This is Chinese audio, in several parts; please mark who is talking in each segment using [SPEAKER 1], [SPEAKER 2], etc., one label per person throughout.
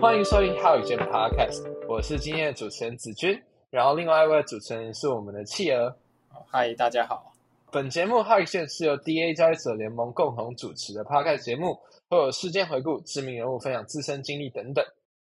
[SPEAKER 1] 欢迎收听《好宇宙》的 Podcast，我是今天的主持人子君，然后另外一位主持人是我们的企鹅。
[SPEAKER 2] 嗨，大家好。
[SPEAKER 1] 本节目《好宇宙》是由 DA 交易者联盟共同主持的 Podcast 节目，会有事件回顾、知名人物分享自身经历等等。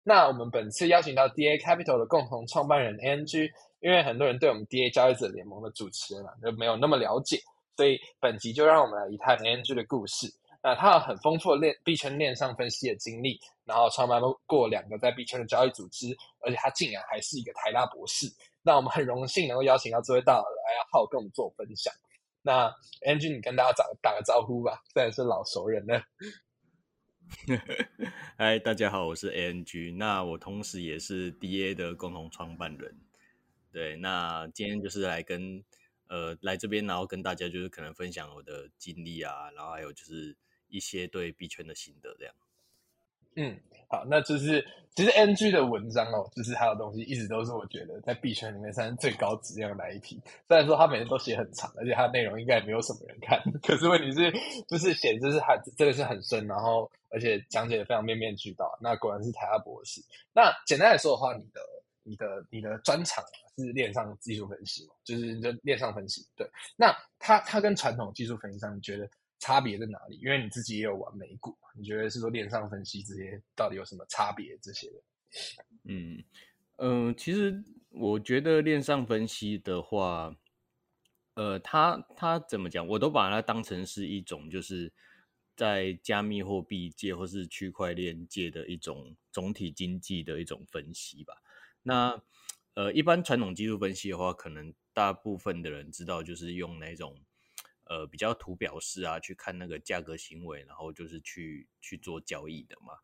[SPEAKER 1] 那我们本次邀请到 DA Capital 的共同创办人 NG，因为很多人对我们 DA 交易者联盟的主持人啊就没有那么了解，所以本集就让我们来一探 NG 的故事。那他有很丰富的链币圈链上分析的经历，然后创办过两个在币圈的交易组织，而且他竟然还是一个台大博士。那我们很荣幸能够邀请到这位大佬来好跟我们做分享。那 Angie，你跟大家打打个招呼吧，虽然是老熟人了。
[SPEAKER 3] 嗨，大家好，我是 ANG，那我同时也是 DA 的共同创办人。对，那今天就是来跟呃来这边，然后跟大家就是可能分享我的经历啊，然后还有就是。一些对币圈的心得，这样。
[SPEAKER 1] 嗯，好，那就是其实 NG 的文章哦，就是他的东西一直都是我觉得在币圈里面算是最高质量的一批。虽然说他每天都写很长，而且他的内容应该也没有什么人看，可是问题是，就是写就是他真的是很深，然后而且讲解的非常面面俱到。那果然是台大博士。那简单来说的话，你的、你的、你的专长是链上技术分析？就是就链上分析。对，那他他跟传统技术分析上，你觉得？差别在哪里？因为你自己也有玩美股，你觉得是说链上分析这些到底有什么差别？这些的，
[SPEAKER 3] 嗯嗯，其实我觉得链上分析的话，呃，它它怎么讲，我都把它当成是一种就是在加密货币界或是区块链界的一种总体经济的一种分析吧。那呃，一般传统技术分析的话，可能大部分的人知道就是用那种。呃，比较图表式啊，去看那个价格行为，然后就是去去做交易的嘛。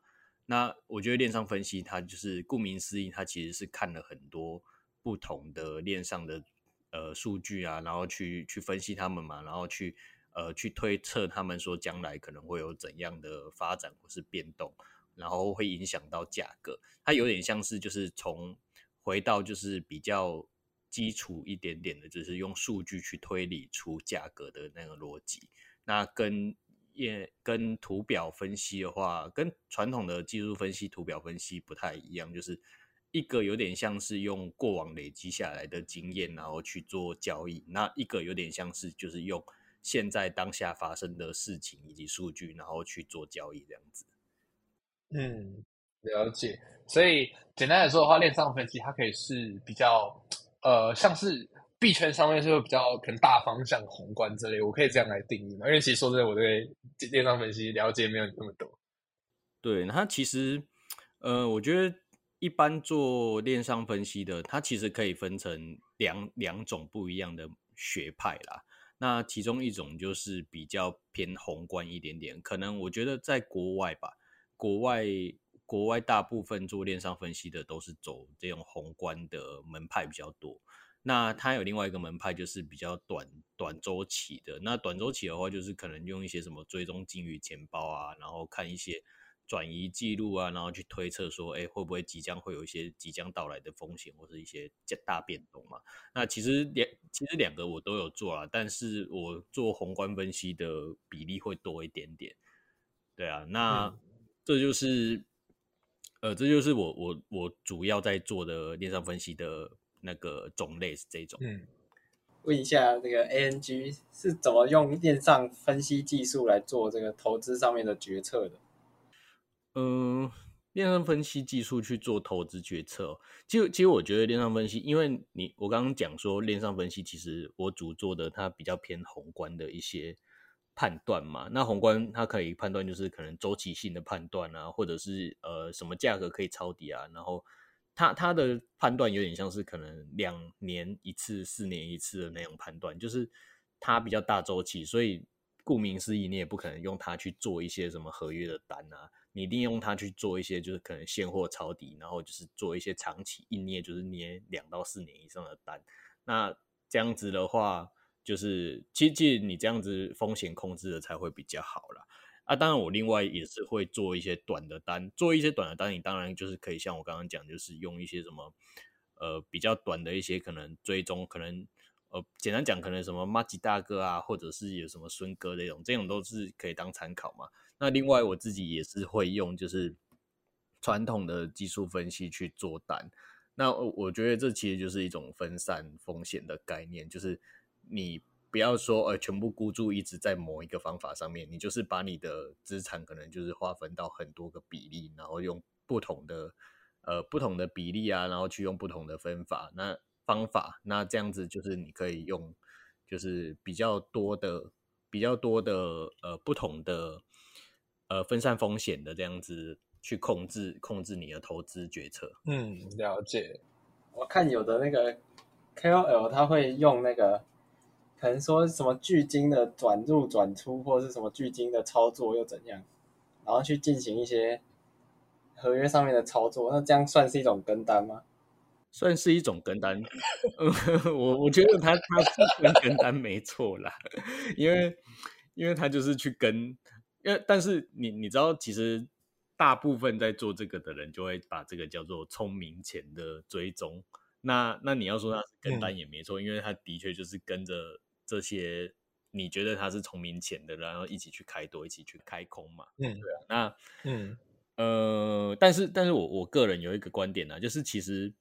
[SPEAKER 3] 那我觉得链上分析，它就是顾名思义，它其实是看了很多不同的链上的呃数据啊，然后去去分析他们嘛，然后去呃去推测他们说将来可能会有怎样的发展或是变动，然后会影响到价格。它有点像是就是从回到就是比较。基础一点点的，就是用数据去推理出价格的那个逻辑。那跟也跟图表分析的话，跟传统的技术分析、图表分析不太一样，就是一个有点像是用过往累积下来的经验，然后去做交易；那一个有点像是就是用现在当下发生的事情以及数据，然后去做交易这样子。
[SPEAKER 1] 嗯，了解。所以简单来说的话，链上分析它可以是比较。呃，像是币圈上面是比较可能大方向、宏观之类，我可以这样来定义嘛？因为其实说真的，我对电商分析了解没有你那么多。
[SPEAKER 3] 对，它其实，呃，我觉得一般做电商分析的，它其实可以分成两两种不一样的学派啦。那其中一种就是比较偏宏观一点点，可能我觉得在国外吧，国外。国外大部分做链上分析的都是走这种宏观的门派比较多。那它有另外一个门派，就是比较短短周期的。那短周期的话，就是可能用一些什么追踪金鱼钱包啊，然后看一些转移记录啊，然后去推测说，哎，会不会即将会有一些即将到来的风险或者一些大变动嘛？那其实两其实两个我都有做啊，但是我做宏观分析的比例会多一点点。对啊，那这就是。呃，这就是我我我主要在做的链上分析的那个种类是这种。
[SPEAKER 2] 嗯，问一下这个 ANG 是怎么用链上分析技术来做这个投资上面的决策的？
[SPEAKER 3] 嗯，链上分析技术去做投资决策，其实其实我觉得链上分析，因为你我刚刚讲说链上分析，其实我主做的它比较偏宏观的一些。判断嘛，那宏观它可以判断就是可能周期性的判断啊，或者是呃什么价格可以抄底啊，然后它它的判断有点像是可能两年一次、四年一次的那种判断，就是它比较大周期，所以顾名思义，你也不可能用它去做一些什么合约的单啊，你一定用它去做一些就是可能现货抄底，然后就是做一些长期一捏，就是捏两到四年以上的单，那这样子的话。就是，其实你这样子风险控制的才会比较好啦。啊。当然，我另外也是会做一些短的单，做一些短的单，你当然就是可以像我刚刚讲，就是用一些什么呃比较短的一些可能追踪，可能呃简单讲，可能什么马吉大哥啊，或者是有什么孙哥这种，这种都是可以当参考嘛。那另外我自己也是会用，就是传统的技术分析去做单。那我觉得这其实就是一种分散风险的概念，就是你不要说呃全部孤注一掷在某一个方法上面，你就是把你的资产可能就是划分到很多个比例，然后用不同的呃不同的比例啊，然后去用不同的分法那方法，那这样子就是你可以用就是比较多的比较多的呃不同的呃分散风险的这样子。去控制控制你的投资决策。
[SPEAKER 1] 嗯，了解。
[SPEAKER 2] 我看有的那个 KOL 他会用那个，可能说什么巨金的转入转出，或者是什么巨金的操作又怎样，然后去进行一些合约上面的操作。那这样算是一种跟单吗？
[SPEAKER 3] 算是一种跟单。我我觉得他他是跟跟单没错啦，因为因为他就是去跟，因为但是你你知道其实。大部分在做这个的人就会把这个叫做聪明钱的追踪。那那你要说他是跟单也没错，因为他的确就是跟着这些你觉得他是聪明钱的，然后一起去开多，一起去开空嘛。
[SPEAKER 1] 嗯，
[SPEAKER 3] 对啊。那
[SPEAKER 1] 嗯
[SPEAKER 3] 呃，但是但是我我个人有一个观点呢，就是其实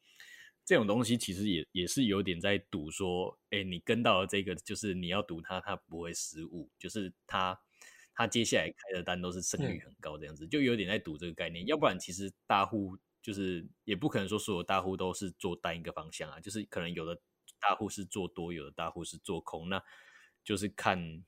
[SPEAKER 3] 这种东西其实也也是有点在赌说，哎，你跟到了这个，就是你要赌他他不会失误，就是他。他接下来开的单都是胜率很高，这样子就有点在赌这个概念。要不然，其实大户就是也不可能说所有大户都是做单一个方向啊，就是可能有的大户是做多，有的大户是做空，那就是看，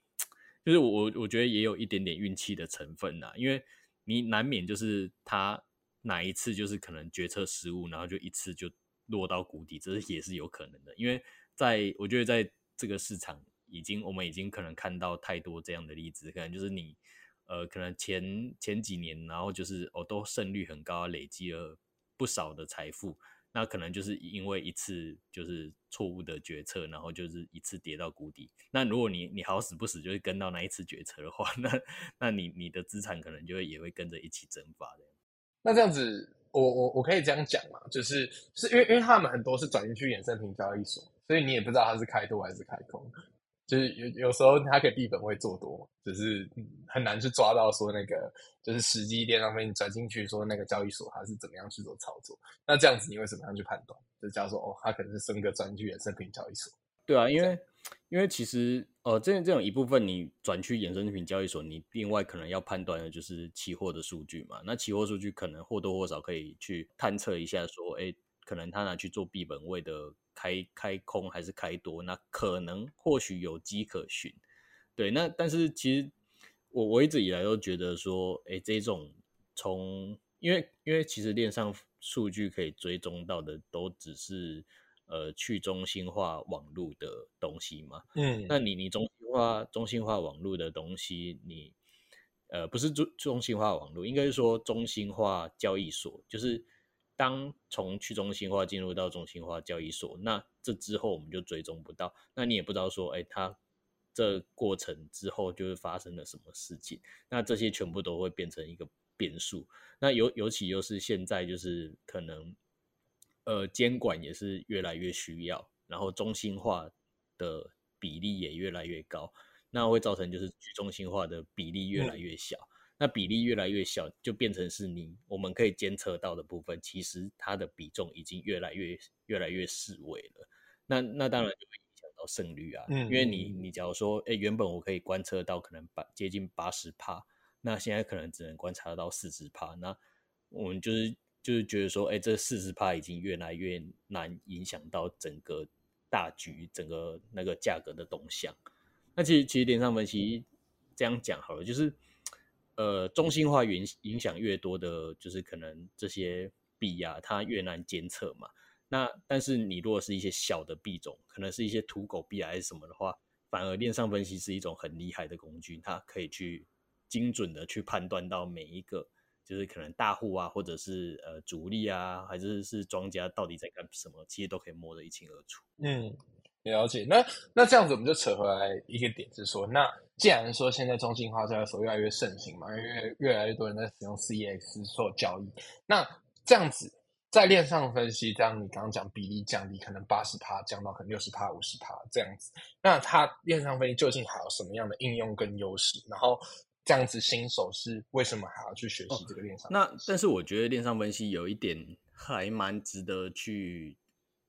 [SPEAKER 3] 就是我我觉得也有一点点运气的成分呐，因为你难免就是他哪一次就是可能决策失误，然后就一次就落到谷底，这是也是有可能的。因为在我觉得在这个市场。已经，我们已经可能看到太多这样的例子，可能就是你，呃，可能前前几年，然后就是哦，都胜率很高，累积了不少的财富，那可能就是因为一次就是错误的决策，然后就是一次跌到谷底。那如果你你好死不死就是跟到那一次决策的话，那那你你的资产可能就会也会跟着一起蒸发的。
[SPEAKER 1] 那这样子，我我我可以这样讲嘛，就是是因为因为他们很多是转进去衍生品交易所，所以你也不知道它是开多还是开空。就是有有时候它可以闭本位做多，只是很难去抓到说那个就是实际电商面你转进去说那个交易所它是怎么样去做操作。那这样子你会怎么样去判断？就假如说哦，它可能是升个转去衍生品交易所。
[SPEAKER 3] 对啊，因为因为其实呃，这这种一部分你转去衍生品交易所，你另外可能要判断的就是期货的数据嘛。那期货数据可能或多或少可以去探测一下说，哎，可能他拿去做闭本位的。开开空还是开多，那可能或许有机可循，对。那但是其实我我一直以来都觉得说，哎，这种从因为因为其实链上数据可以追踪到的都只是呃去中心化网络的东西嘛，
[SPEAKER 1] 嗯。
[SPEAKER 3] 那你你中心化中心化网络的东西，你呃不是中中心化网络，应该是说中心化交易所，就是。当从去中心化进入到中心化交易所，那这之后我们就追踪不到，那你也不知道说，哎，它这过程之后就是发生了什么事情，那这些全部都会变成一个变数。那尤尤其又是现在，就是可能，呃，监管也是越来越需要，然后中心化的比例也越来越高，那会造成就是去中心化的比例越来越小。那比例越来越小，就变成是你我们可以监测到的部分，其实它的比重已经越来越越来越示微了。那那当然就会影响到胜率啊，因为你你假如说，哎，原本我可以观测到可能八接近八十帕，那现在可能只能观察到四十帕，那我们就是就是觉得说，哎，这四十帕已经越来越难影响到整个大局，整个那个价格的动向。那其实其实连上分析这样讲好了，就是。呃，中心化影影响越多的，就是可能这些币啊，它越难监测嘛。那但是你如果是一些小的币种，可能是一些土狗币还是什么的话，反而链上分析是一种很厉害的工具，它可以去精准的去判断到每一个，就是可能大户啊，或者是呃主力啊，还是是庄家到底在干什么，其实都可以摸得一清二楚。
[SPEAKER 1] 嗯。了解，那那这样子我们就扯回来一个点，是说，那既然说现在中心化交易所越来越盛行嘛，因为越越来越多人在使用 CX 做交易，那这样子在链上分析，这样你刚刚讲比例降低，可能八十趴降到可能六十趴、五十趴这样子，那它链上分析究竟还有什么样的应用跟优势？然后。这样子新手是为什么还要去学习这个链上？
[SPEAKER 3] 那但是我觉得链上分析有一点还蛮值得去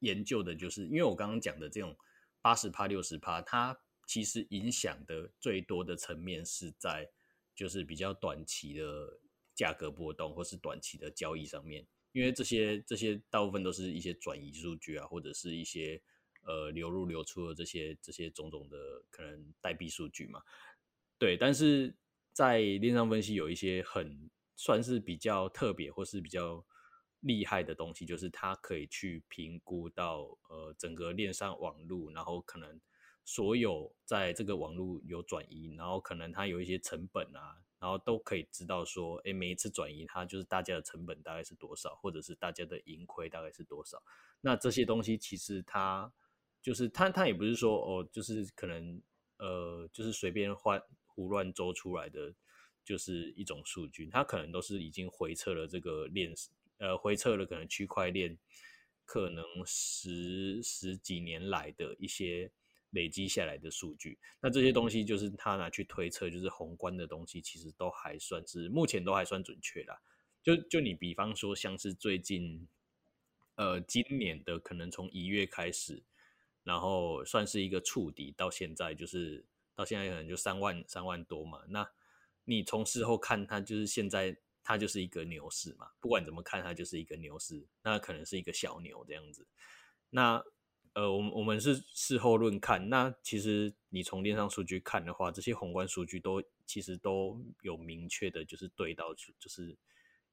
[SPEAKER 3] 研究的，就是因为我刚刚讲的这种八十趴、六十趴，它其实影响的最多的层面是在就是比较短期的价格波动或是短期的交易上面，因为这些这些大部分都是一些转移数据啊，或者是一些呃流入流出的这些这些种种的可能代币数据嘛。对，但是在链上分析有一些很算是比较特别或是比较厉害的东西，就是它可以去评估到呃整个链上网络，然后可能所有在这个网络有转移，然后可能它有一些成本啊，然后都可以知道说，哎，每一次转移它就是大家的成本大概是多少，或者是大家的盈亏大概是多少。那这些东西其实它就是它它也不是说哦，就是可能呃就是随便换。胡乱周出来的就是一种数据，它可能都是已经回测了这个链，呃，回测了可能区块链可能十十几年来的一些累积下来的数据。那这些东西就是他拿去推测，就是宏观的东西，其实都还算是目前都还算准确啦。就就你比方说，像是最近，呃，今年的可能从一月开始，然后算是一个触底，到现在就是。到现在可能就三万三万多嘛，那你从事后看，它就是现在它就是一个牛市嘛，不管怎么看，它就是一个牛市，那可能是一个小牛这样子。那呃，我们我们是事后论看，那其实你从链上数据看的话，这些宏观数据都其实都有明确的，就是对到就是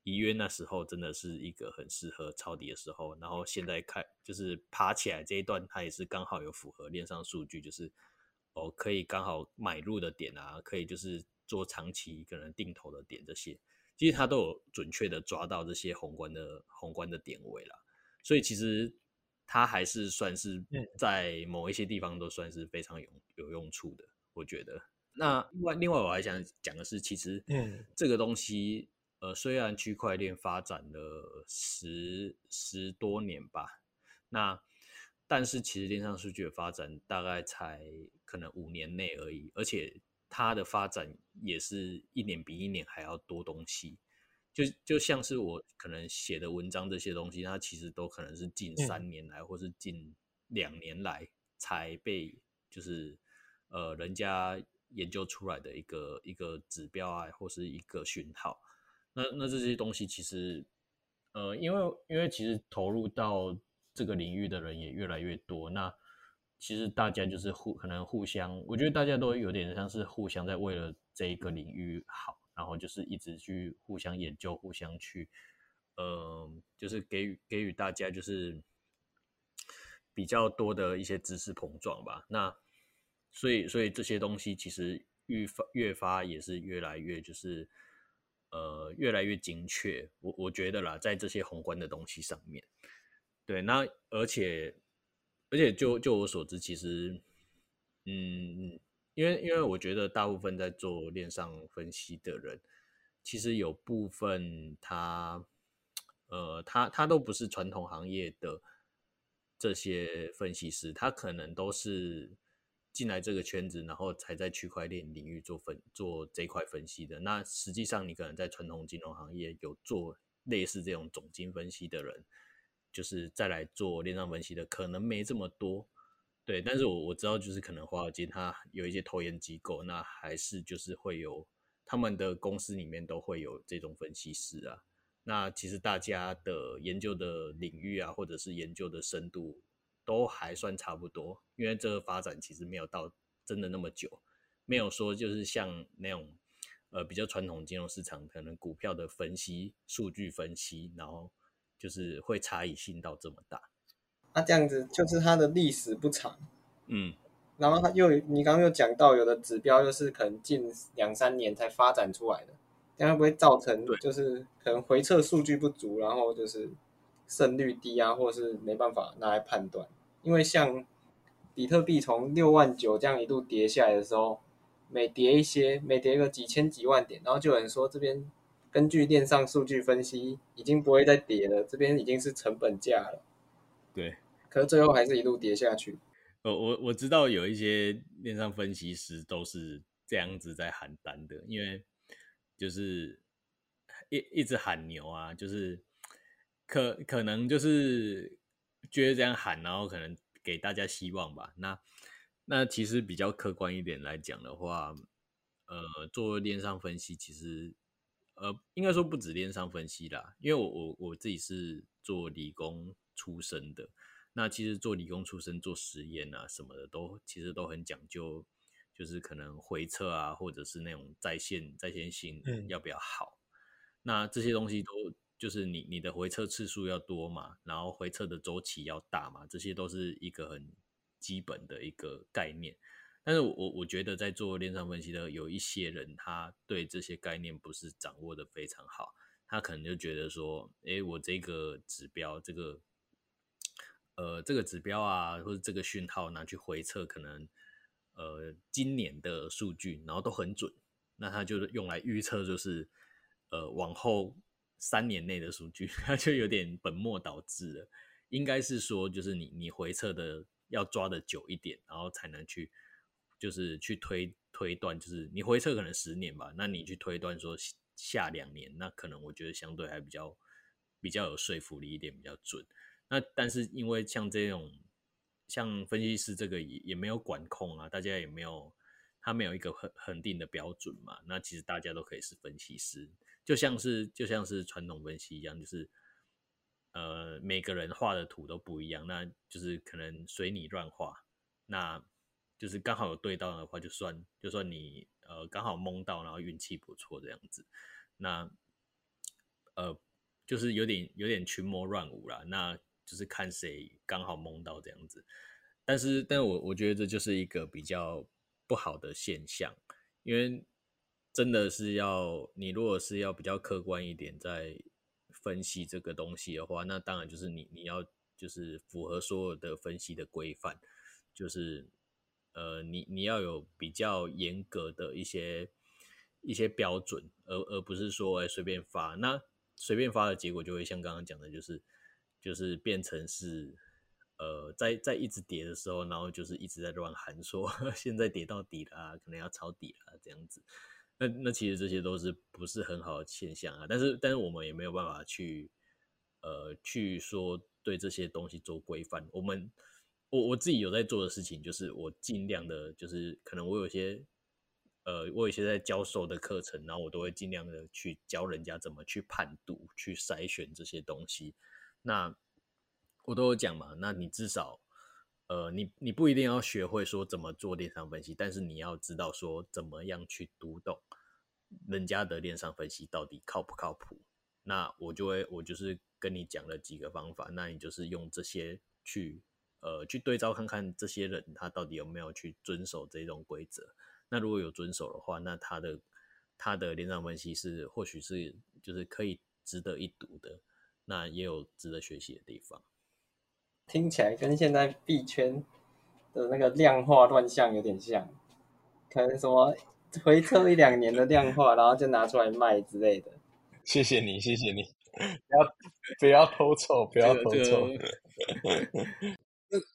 [SPEAKER 3] 一月那时候真的是一个很适合抄底的时候，然后现在看就是爬起来这一段，它也是刚好有符合链上数据，就是。哦，可以刚好买入的点啊，可以就是做长期可能定投的点这些，其实它都有准确的抓到这些宏观的宏观的点位了，所以其实它还是算是在某一些地方都算是非常有有用处的，我觉得。那另外另外我还想讲的是，其实嗯，这个东西呃，虽然区块链发展了十十多年吧，那。但是其实链上数据的发展大概才可能五年内而已，而且它的发展也是一年比一年还要多东西。就就像是我可能写的文章这些东西，它其实都可能是近三年来或是近两年来才被就是呃人家研究出来的一个一个指标啊，或是一个讯号。那那这些东西其实呃，因为因为其实投入到。这个领域的人也越来越多，那其实大家就是互可能互相，我觉得大家都有点像是互相在为了这一个领域好，然后就是一直去互相研究，互相去，呃，就是给予给予大家就是比较多的一些知识碰撞吧。那所以所以这些东西其实愈发越发也是越来越就是呃越来越精确。我我觉得啦，在这些宏观的东西上面。对，那而且而且就就我所知，其实，嗯，因为因为我觉得大部分在做链上分析的人，其实有部分他，呃，他他都不是传统行业的这些分析师，他可能都是进来这个圈子，然后才在区块链领域做分做这块分析的。那实际上，你可能在传统金融行业有做类似这种总经分析的人。就是再来做链上分析的可能没这么多，对，但是我我知道就是可能华尔街它有一些投研机构，那还是就是会有他们的公司里面都会有这种分析师啊。那其实大家的研究的领域啊，或者是研究的深度都还算差不多，因为这个发展其实没有到真的那么久，没有说就是像那种呃比较传统金融市场可能股票的分析、数据分析，然后。就是会差异性到这么大，
[SPEAKER 2] 那这样子就是它的历史不长，
[SPEAKER 3] 嗯，
[SPEAKER 2] 然后它又你刚刚又讲到有的指标又是可能近两三年才发展出来的，这样会不会造成就是可能回测数据不足，然后就是胜率低啊，或者是没办法拿来判断？因为像比特币从六万九这样一度跌下来的时候，每跌一些，每跌个几千几万点，然后就有人说这边。根据链上数据分析，已经不会再跌了，这边已经是成本价了。
[SPEAKER 3] 对，
[SPEAKER 2] 可是最后还是一路跌下去。
[SPEAKER 3] 呃，我我知道有一些链上分析师都是这样子在喊单的，因为就是一一直喊牛啊，就是可可能就是觉得这样喊，然后可能给大家希望吧。那那其实比较客观一点来讲的话，呃，做链上分析其实呃应该说不止链上分析啦，因为我我我自己是做理工出身的。那其实做理工出身做实验啊什么的，都其实都很讲究，就是可能回测啊，或者是那种在线在线性要不要好。那这些东西都就是你你的回测次数要多嘛，然后回测的周期要大嘛，这些都是一个很基本的一个概念。但是我我觉得在做链上分析的有一些人，他对这些概念不是掌握的非常好，他可能就觉得说，哎，我这个指标这个。呃，这个指标啊，或者这个讯号拿去回测，可能呃今年的数据，然后都很准，那它就用来预测，就是呃往后三年内的数据，它就有点本末倒置了。应该是说，就是你你回测的要抓的久一点，然后才能去就是去推推断，就是你回撤可能十年吧，那你去推断说下两年，那可能我觉得相对还比较比较有说服力一点，比较准。那但是因为像这种像分析师这个也也没有管控啊，大家也没有他没有一个很恒定的标准嘛。那其实大家都可以是分析师，就像是就像是传统分析一样，就是呃每个人画的图都不一样，那就是可能随你乱画，那就是刚好有对到的话，就算就算你呃刚好蒙到，然后运气不错这样子，那呃就是有点有点群魔乱舞啦，那。就是看谁刚好蒙到这样子，但是，但我我觉得这就是一个比较不好的现象，因为真的是要你如果是要比较客观一点在分析这个东西的话，那当然就是你你要就是符合所有的分析的规范，就是呃你你要有比较严格的一些一些标准，而而不是说哎随便发，那随便发的结果就会像刚刚讲的，就是。就是变成是，呃，在在一直跌的时候，然后就是一直在乱喊说 现在跌到底了，可能要抄底了这样子。那那其实这些都是不是很好的现象啊。但是但是我们也没有办法去，呃，去说对这些东西做规范。我们我我自己有在做的事情，就是我尽量的，就是可能我有些，呃，我有些在教授的课程，然后我都会尽量的去教人家怎么去判读、去筛选这些东西。那我都有讲嘛，那你至少，呃，你你不一定要学会说怎么做链上分析，但是你要知道说怎么样去读懂人家的链上分析到底靠不靠谱。那我就会，我就是跟你讲了几个方法，那你就是用这些去，呃，去对照看看这些人他到底有没有去遵守这种规则。那如果有遵守的话，那他的他的连长分析是或许是就是可以值得一读的。那也有值得学习的地方，
[SPEAKER 2] 听起来跟现在币圈的那个量化乱象有点像，可能什么回测一两年的量化，然后就拿出来卖之类的。
[SPEAKER 1] 谢谢你，谢谢你，不要不要偷臭，不要偷臭。那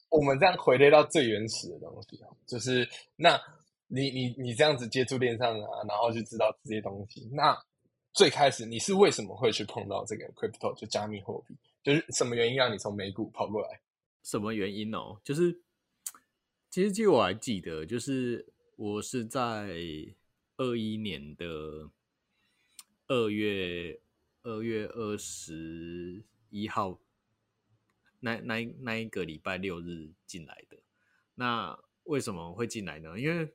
[SPEAKER 1] 我们这样回归到最原始的东西就是那你你你这样子接触链上啊，然后就知道这些东西，那。最开始你是为什么会去碰到这个 crypto 就加密货币？就是什么原因让你从美股跑过来？
[SPEAKER 3] 什么原因哦？就是其实记我还记得，就是我是在二一年的二月二月二十一号那那那一个礼拜六日进来的。那为什么会进来呢？因为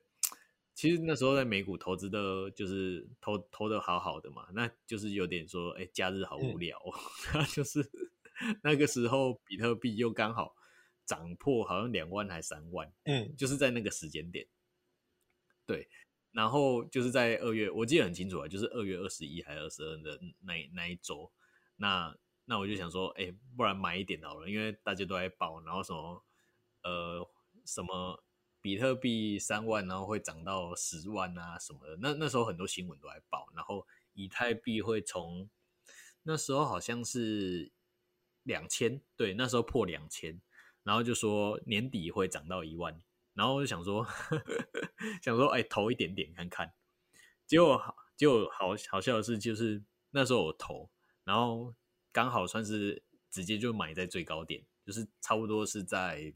[SPEAKER 3] 其实那时候在美股投资的，就是投投的好好的嘛，那就是有点说，哎，假日好无聊，那就是那个时候比特币又刚好涨破好像两万还三万，
[SPEAKER 1] 嗯，
[SPEAKER 3] 就是在那个时间点，对，然后就是在二月，我记得很清楚啊，就是二月二十一还是二十二的那那一周，那那我就想说，哎，不然买一点好了，因为大家都在报，然后什么呃什么。比特币三万，然后会涨到十万啊什么的。那那时候很多新闻都在报，然后以太币会从那时候好像是两千，对，那时候破两千，然后就说年底会涨到一万，然后我就想说 想说哎投一点点看看，结果结果好好笑的是，就是那时候我投，然后刚好算是直接就买在最高点，就是差不多是在，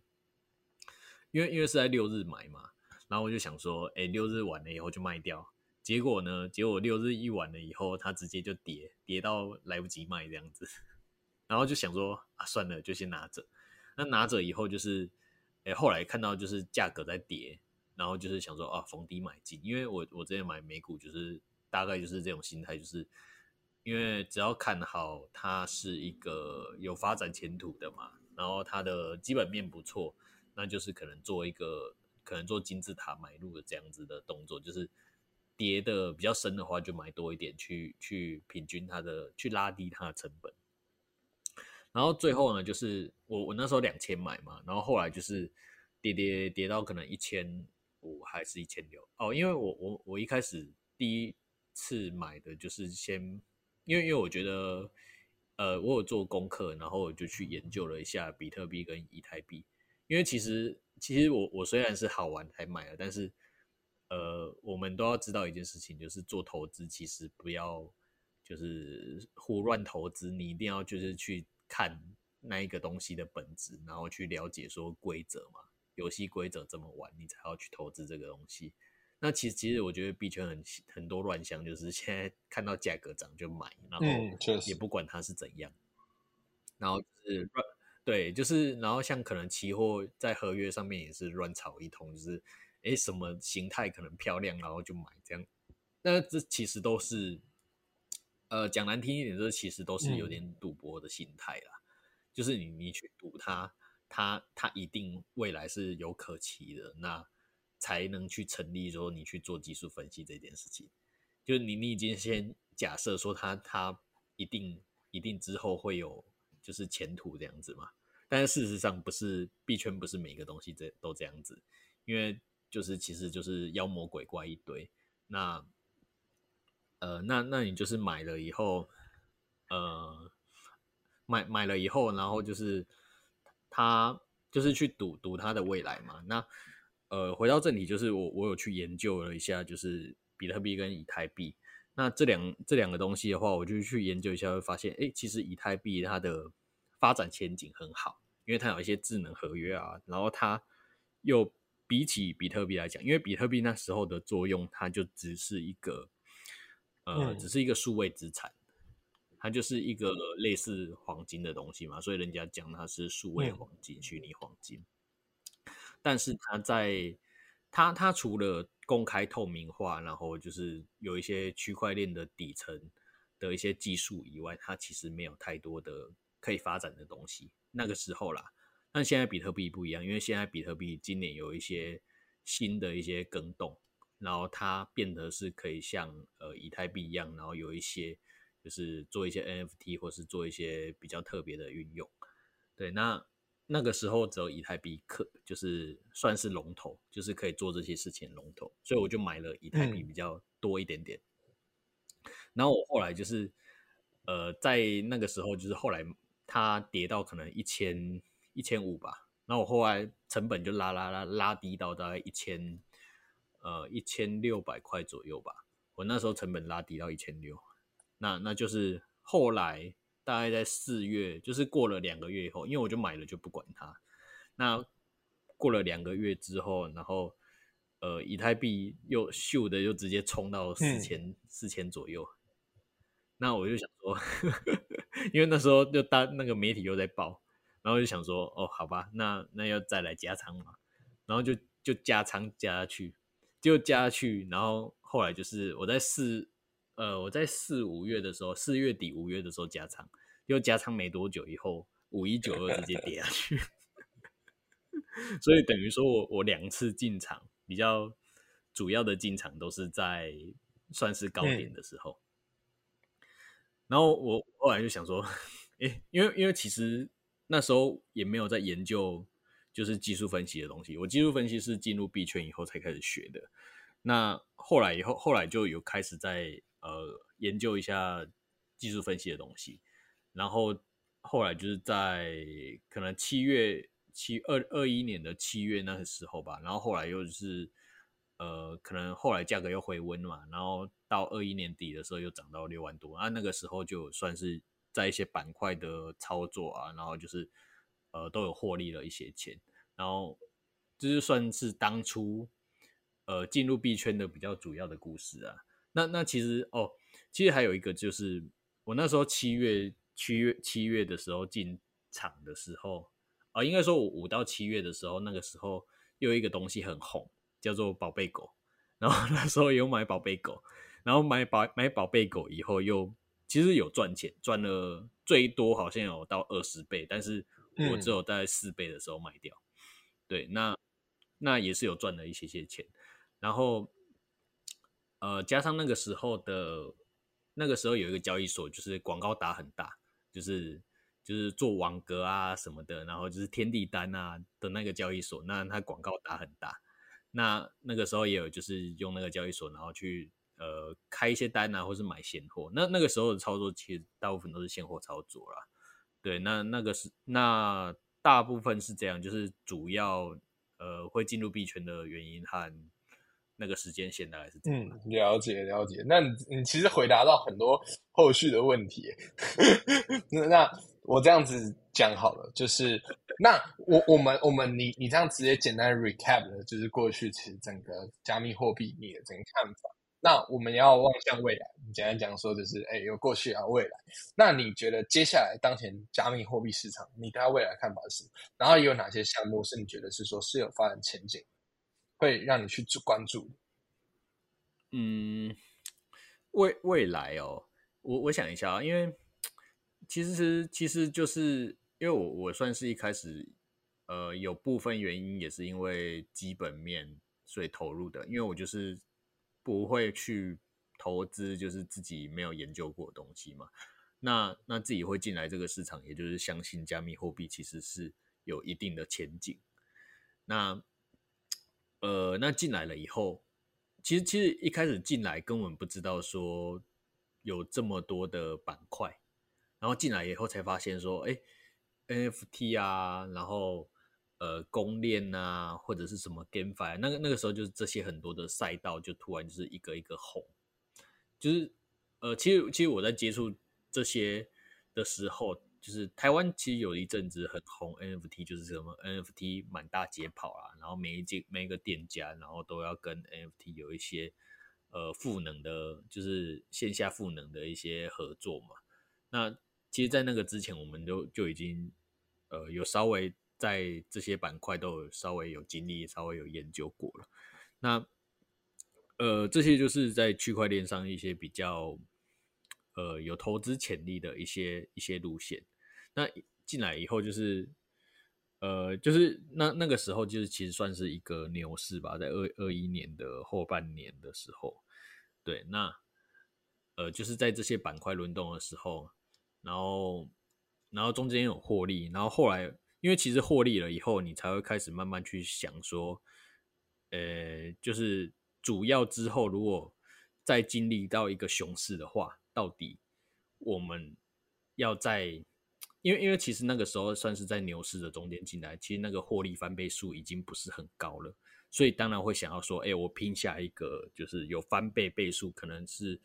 [SPEAKER 3] 因为因为是在六日买嘛，然后我就想说，哎，六日完了以后就卖掉。结果呢，结果六日一完了以后，它直接就跌，跌到来不及卖这样子。然后就想说啊，算了，就先拿着。那拿着以后就是，哎，后来看到就是价格在跌，然后就是想说啊，逢低买进。因为我我之前买美股就是大概就是这种心态，就是因为只要看好它是一个有发展前途的嘛，然后它的基本面不错，那就是可能做一个可能做金字塔买入的这样子的动作，就是跌的比较深的话就买多一点，去去平均它的，去拉低它的成本。然后最后呢，就是我我那时候两千买嘛，然后后来就是跌跌跌到可能一千五还是一千六哦，因为我我我一开始第一次买的就是先，因为因为我觉得呃我有做功课，然后我就去研究了一下比特币跟以太币，因为其实其实我我虽然是好玩才买了，但是呃我们都要知道一件事情，就是做投资其实不要就是胡乱投资，你一定要就是去。看那一个东西的本质，然后去了解说规则嘛，游戏规则怎么玩，你才要去投资这个东西。那其实其实我觉得币圈很很多乱象，就是现在看到价格涨就买，然后也不管它是怎样，然后是乱对，就是然后像可能期货在合约上面也是乱炒一通，就是哎什么形态可能漂亮，然后就买这样。那这其实都是。呃，讲难听一点，这其实都是有点赌博的心态啦。就是你你去赌它，它它一定未来是有可期的，那才能去成立说你去做技术分析这件事情。就是你你已经先假设说它它一定一定之后会有就是前途这样子嘛。但是事实上不是币圈不是每个东西这都这样子，因为就是其实就是妖魔鬼怪一堆。那呃，那那你就是买了以后，呃，买买了以后，然后就是他就是去赌赌他的未来嘛。那呃，回到正题，就是我我有去研究了一下，就是比特币跟以太币。那这两这两个东西的话，我就去研究一下，会发现，哎，其实以太币它的发展前景很好，因为它有一些智能合约啊，然后它又比起比特币来讲，因为比特币那时候的作用，它就只是一个。呃，只是一个数位资产，它就是一个类似黄金的东西嘛，所以人家讲它是数位黄金、虚拟黄金。但是它在它它除了公开透明化，然后就是有一些区块链的底层的一些技术以外，它其实没有太多的可以发展的东西。那个时候啦，但现在比特币不一样，因为现在比特币今年有一些新的一些更动。然后它变得是可以像呃以太币一样，然后有一些就是做一些 NFT 或是做一些比较特别的运用。对，那那个时候只有以太币可就是算是龙头，就是可以做这些事情龙头，所以我就买了以太币比较多一点点。然后我后来就是呃在那个时候就是后来它跌到可能一千一千五吧，然后我后来成本就拉拉拉拉低到大概一千。呃，一千六百块左右吧。我那时候成本拉低到一千六，那那就是后来大概在四月，就是过了两个月以后，因为我就买了就不管它。那过了两个月之后，然后呃，以太币又秀的又直接冲到四千四千左右。那我就想说，因为那时候就大那个媒体又在报，然后就想说，哦，好吧，那那要再来加仓嘛，然后就就加仓加下去。就加去，然后后来就是我在四呃我在四五月的时候，四月底五月的时候加仓，又加仓没多久以后，五一九二直接跌下去，所以等于说我我两次进场比较主要的进场都是在算是高点的时候，然后我后来就想说，哎，因为因为其实那时候也没有在研究。就是技术分析的东西，我技术分析是进入币圈以后才开始学的。那后来以后，后来就有开始在呃研究一下技术分析的东西。然后后来就是在可能七月七二二一年的七月那个时候吧。然后后来又是呃，可能后来价格又回温嘛，然后到二一年底的时候又涨到六万多，那，那个时候就算是在一些板块的操作啊，然后就是呃都有获利了一些钱，然后这就算是当初呃进入币圈的比较主要的故事啊。那那其实哦，其实还有一个就是我那时候七月七月七月的时候进场的时候啊，应该说我五到七月的时候，那个时候又有一个东西很红。叫做宝贝狗，然后 那时候有买宝贝狗，然后买宝买宝贝狗以后又其实有赚钱，赚了最多好像有到二十倍，但是我只有在四倍的时候卖掉。对，那那也是有赚了一些些钱，然后呃加上那个时候的那个时候有一个交易所，就是广告打很大，就是就是做网格啊什么的，然后就是天地单啊的那个交易所，那它广告打很大。那那个时候也有，就是用那个交易所，然后去呃开一些单啊，或是买现货。那那个时候的操作其实大部分都是现货操作啦。对，那那个是那大部分是这样，就是主要呃会进入币圈的原因和那个时间线大概是这样。
[SPEAKER 1] 嗯，了解了解。那你你其实回答到很多后续的问题。那那我这样子讲好了，就是。那我我们我们你你这样直接简单 recap 的，就是过去其实整个加密货币你的整个看法。那我们要望向未来，你简单讲说就是，哎，有过去啊，未来。那你觉得接下来当前加密货币市场，你对它未来看法是什么？然后有哪些项目是你觉得是说是有发展前景，会让你去关注？
[SPEAKER 3] 嗯，未未来哦，我我想一下啊，因为其实其实就是。因为我我算是一开始，呃，有部分原因也是因为基本面所以投入的，因为我就是不会去投资就是自己没有研究过的东西嘛。那那自己会进来这个市场，也就是相信加密货币其实是有一定的前景。那呃，那进来了以后，其实其实一开始进来根本不知道说有这么多的板块，然后进来以后才发现说，哎。NFT 啊，然后呃，公链啊，或者是什么 GameFi，那个那个时候就是这些很多的赛道就突然就是一个一个红，就是呃，其实其实我在接触这些的时候，就是台湾其实有一阵子很红 NFT，就是什么 NFT 满大街跑啊，然后每一间每一个店家，然后都要跟 NFT 有一些呃赋能的，就是线下赋能的一些合作嘛，那。其实，在那个之前，我们都就已经，呃，有稍微在这些板块都有稍微有经历、稍微有研究过了。那，呃，这些就是在区块链上一些比较，呃，有投资潜力的一些一些路线。那进来以后，就是，呃，就是那那个时候，就是其实算是一个牛市吧，在二二一年的后半年的时候，对，那，呃，就是在这些板块轮动的时候。然后，然后中间有获利，然后后来，因为其实获利了以后，你才会开始慢慢去想说，呃，就是主要之后如果再经历到一个熊市的话，到底我们要在，因为因为其实那个时候算是在牛市的中间进来，其实那个获利翻倍数已经不是很高了，所以当然会想要说，哎，我拼下一个就是有翻倍倍数，可能是。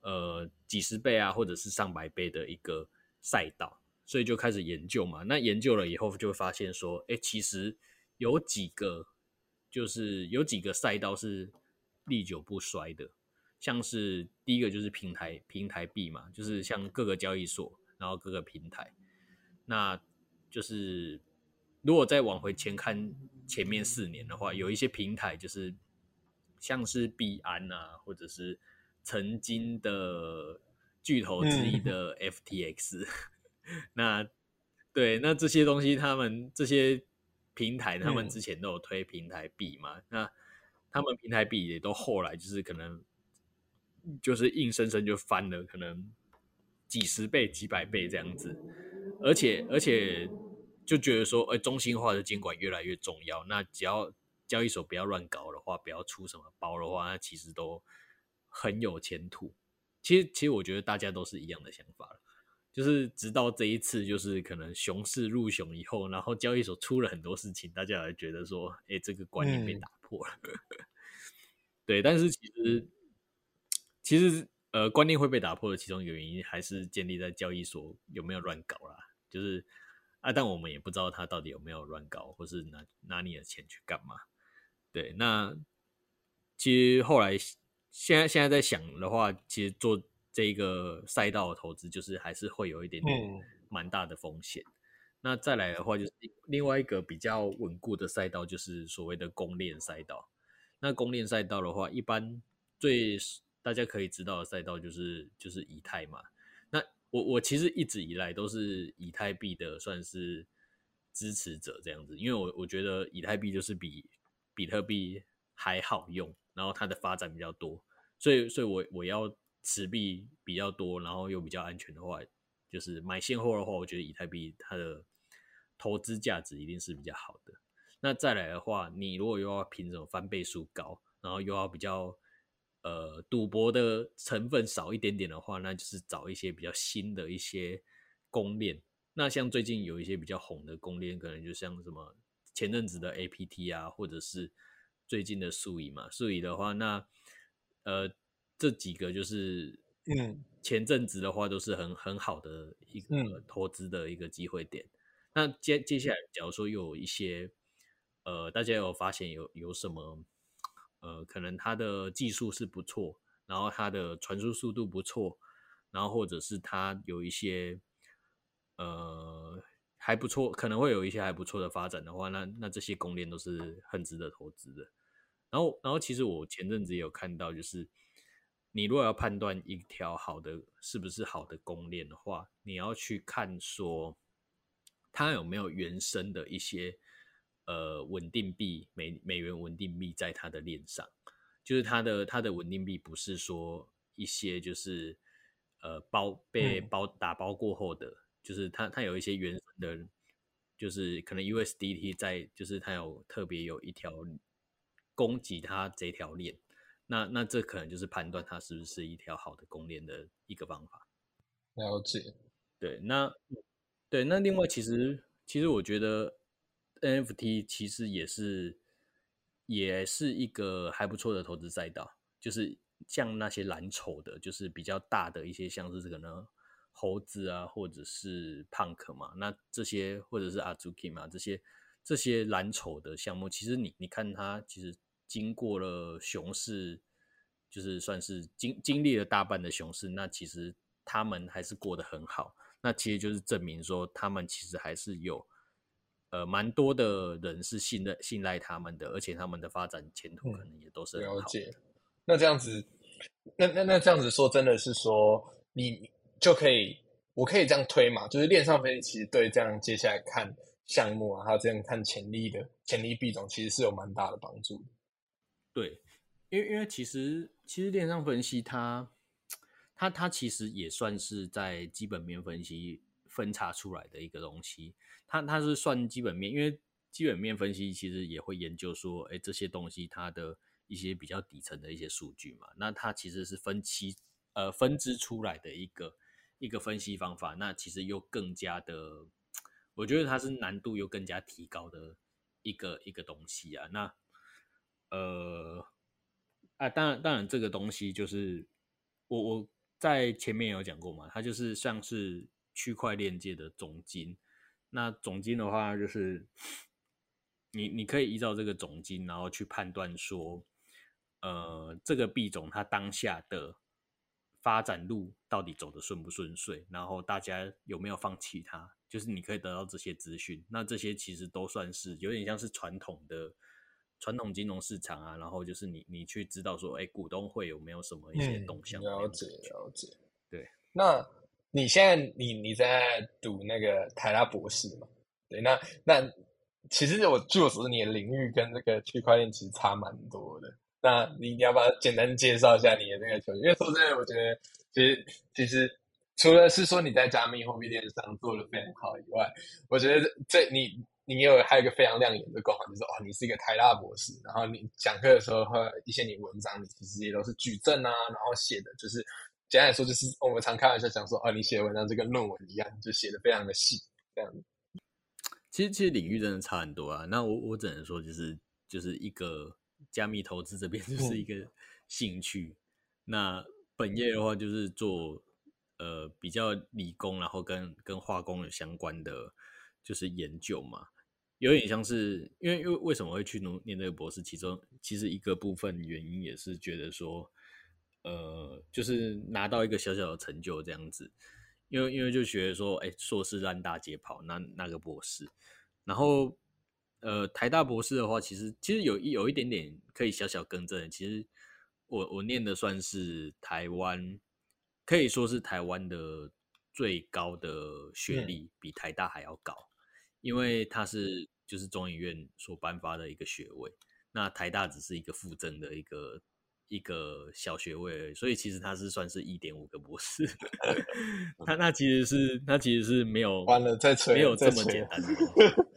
[SPEAKER 3] 呃，几十倍啊，或者是上百倍的一个赛道，所以就开始研究嘛。那研究了以后，就会发现说，哎，其实有几个，就是有几个赛道是历久不衰的。像是第一个就是平台平台币嘛，就是像各个交易所，然后各个平台，那就是如果再往回前看前面四年的话，有一些平台就是像是币安啊，或者是。曾经的巨头之一的 FTX，那对那这些东西，他们这些平台，他们之前都有推平台币嘛？那他们平台币也都后来就是可能就是硬生生就翻了，可能几十倍、几百倍这样子，而且而且就觉得说，哎，中心化的监管越来越重要。那只要交易所不要乱搞的话，不要出什么包的话，那其实都。很有前途，其实其实我觉得大家都是一样的想法了，就是直到这一次，就是可能熊市入熊以后，然后交易所出了很多事情，大家才觉得说，哎，这个观念被打破了。对，但是其实其实呃，观念会被打破的其中一个原因，还是建立在交易所有没有乱搞啦。就是啊，但我们也不知道他到底有没有乱搞，或是拿拿你的钱去干嘛。对，那其实后来现在现在在想的话，其实做这一个赛道的投资，就是还是会有一点点蛮大的风险。那再来的话，就是另外一个比较稳固的赛道，就是所谓的公链赛道。那公链赛道的话，一般最大家可以知道的赛道就是就是以太嘛。我我其实一直以来都是以太币的算是支持者这样子，因为我我觉得以太币就是比比特币还好用，然后它的发展比较多，所以所以我我要持币比较多，然后又比较安全的话，就是买现货的话，我觉得以太币它的投资价值一定是比较好的。那再来的话，你如果又要凭什么翻倍数高，然后又要比较呃赌博的成分少一点点的话，那就是找一些比较新的一些公链。那像最近有一些比较红的公链，可能就像什么前阵子的 APT 啊，或者是最近的数以嘛。数以的话，那呃这几个就是
[SPEAKER 1] 嗯
[SPEAKER 3] 前阵子的话都是很很好的一个投资的一个机会点。那接接下来，假如说又有一些呃，大家有发现有有什么呃，可能它的技术是不错，然后它的传输速度不错，然后或者是它有一些呃还不错，可能会有一些还不错的发展的话，那那这些公链都是很值得投资的。然后，然后其实我前阵子也有看到，就是你如果要判断一条好的是不是好的公链的话，你要去看说它有没有原生的一些。呃，稳定币美美元稳定币在它的链上，就是它的它的稳定币不是说一些就是呃包被包打包过后的，就是它它有一些原生的，就是可能 USDT 在，就是它有特别有一条供给它这条链，那那这可能就是判断它是不是一条好的公链的一个方法。
[SPEAKER 1] 了解，
[SPEAKER 3] 对，那对那另外其实其实我觉得。NFT 其实也是，也是一个还不错的投资赛道。就是像那些蓝筹的，就是比较大的一些，像是可能猴子啊，或者是 Punk 嘛，那这些或者是 Azuki 嘛，这些这些蓝筹的项目，其实你你看它，其实经过了熊市，就是算是经经历了大半的熊市，那其实他们还是过得很好。那其实就是证明说，他们其实还是有。呃，蛮多的人是信任、信赖他们的，而且他们的发展前途可能也都是
[SPEAKER 1] 了解。那这样子，那那那这样子说，真的是说，你就可以，我可以这样推嘛？就是链上分析其实对这样接下来看项目啊，还有这样看潜力的潜力币种，其实是有蛮大的帮助的。
[SPEAKER 3] 对，因为因为其实其实链上分析它它它其实也算是在基本面分析。分叉出来的一个东西，它它是算基本面，因为基本面分析其实也会研究说，哎，这些东西它的一些比较底层的一些数据嘛，那它其实是分期呃分支出来的一个一个分析方法，那其实又更加的，我觉得它是难度又更加提高的一个一个东西啊，那呃啊，当然当然这个东西就是我我在前面有讲过嘛，它就是像是。区块链界的总金，那总金的话，就是你你可以依照这个总金，然后去判断说，呃，这个币种它当下的发展路到底走的顺不顺遂，然后大家有没有放弃它，就是你可以得到这些资讯。那这些其实都算是有点像是传统的传统金融市场啊，然后就是你你去知道说，哎，股东会有没有什么一些动向？
[SPEAKER 1] 了解了解，
[SPEAKER 3] 对，
[SPEAKER 1] 那。你现在你你在读那个台大博士嘛？对，那那其实我据我所知，你的领域跟这个区块链其实差蛮多的。那你你要不要简单介绍一下你的那个球？因为说真的，我觉得其实其实除了是说你在加密货币链上做的非常好以外，我觉得这你你有还有一个非常亮眼的光环，就是哦，你是一个台大博士，然后你讲课的时候和一些你文章，你其实也都是举证啊，然后写的就是。简单来说，就是我们常开玩笑讲说，哦，你写的文章就跟论文一样，就写的非常的细，这样。
[SPEAKER 3] 其实，其实领域真的差很多啊。那我我只能说，就是就是一个加密投资这边就是一个兴趣。那本业的话就是做呃比较理工，然后跟跟化工有相关的就是研究嘛，有点像是因为因为为什么会去读念这个博士？其中其实一个部分原因也是觉得说，呃，就是拿到一个小小的成就这样子。因为因为就觉得说，哎，硕士烂大街跑，那那个博士，然后呃，台大博士的话，其实其实有一有一点点可以小小更正。其实我我念的算是台湾，可以说是台湾的最高的学历，比台大还要高，因为它是就是中影院所颁发的一个学位，那台大只是一个附赠的一个。一个小学位，所以其实他是算是一点五个博士。他那其实是他其实是没有
[SPEAKER 1] 完了再吹，
[SPEAKER 3] 没有这么简单。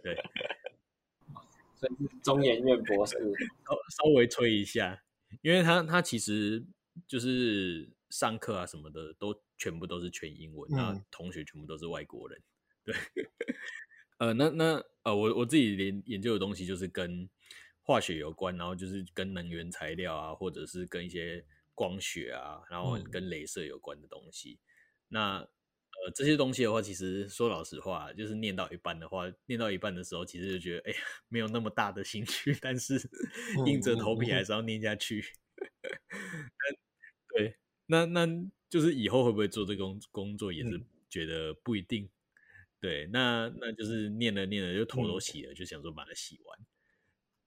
[SPEAKER 3] 对，
[SPEAKER 2] 所以是中研院博士，
[SPEAKER 3] 稍稍微吹一下，因为他他其实就是上课啊什么的都全部都是全英文，那同学全部都是外国人。对，呃，那那呃，我我自己研研究的东西就是跟。化学有关，然后就是跟能源材料啊，或者是跟一些光学啊，然后跟镭射有关的东西。那呃这些东西的话，其实说老实话，就是念到一半的话，念到一半的时候，其实就觉得哎呀，没有那么大的兴趣，但是硬着头皮还是要念下去。对，那那就是以后会不会做这工工作，也是觉得不一定。对，那那就是念了念了，就头都洗了，就想说把它洗完。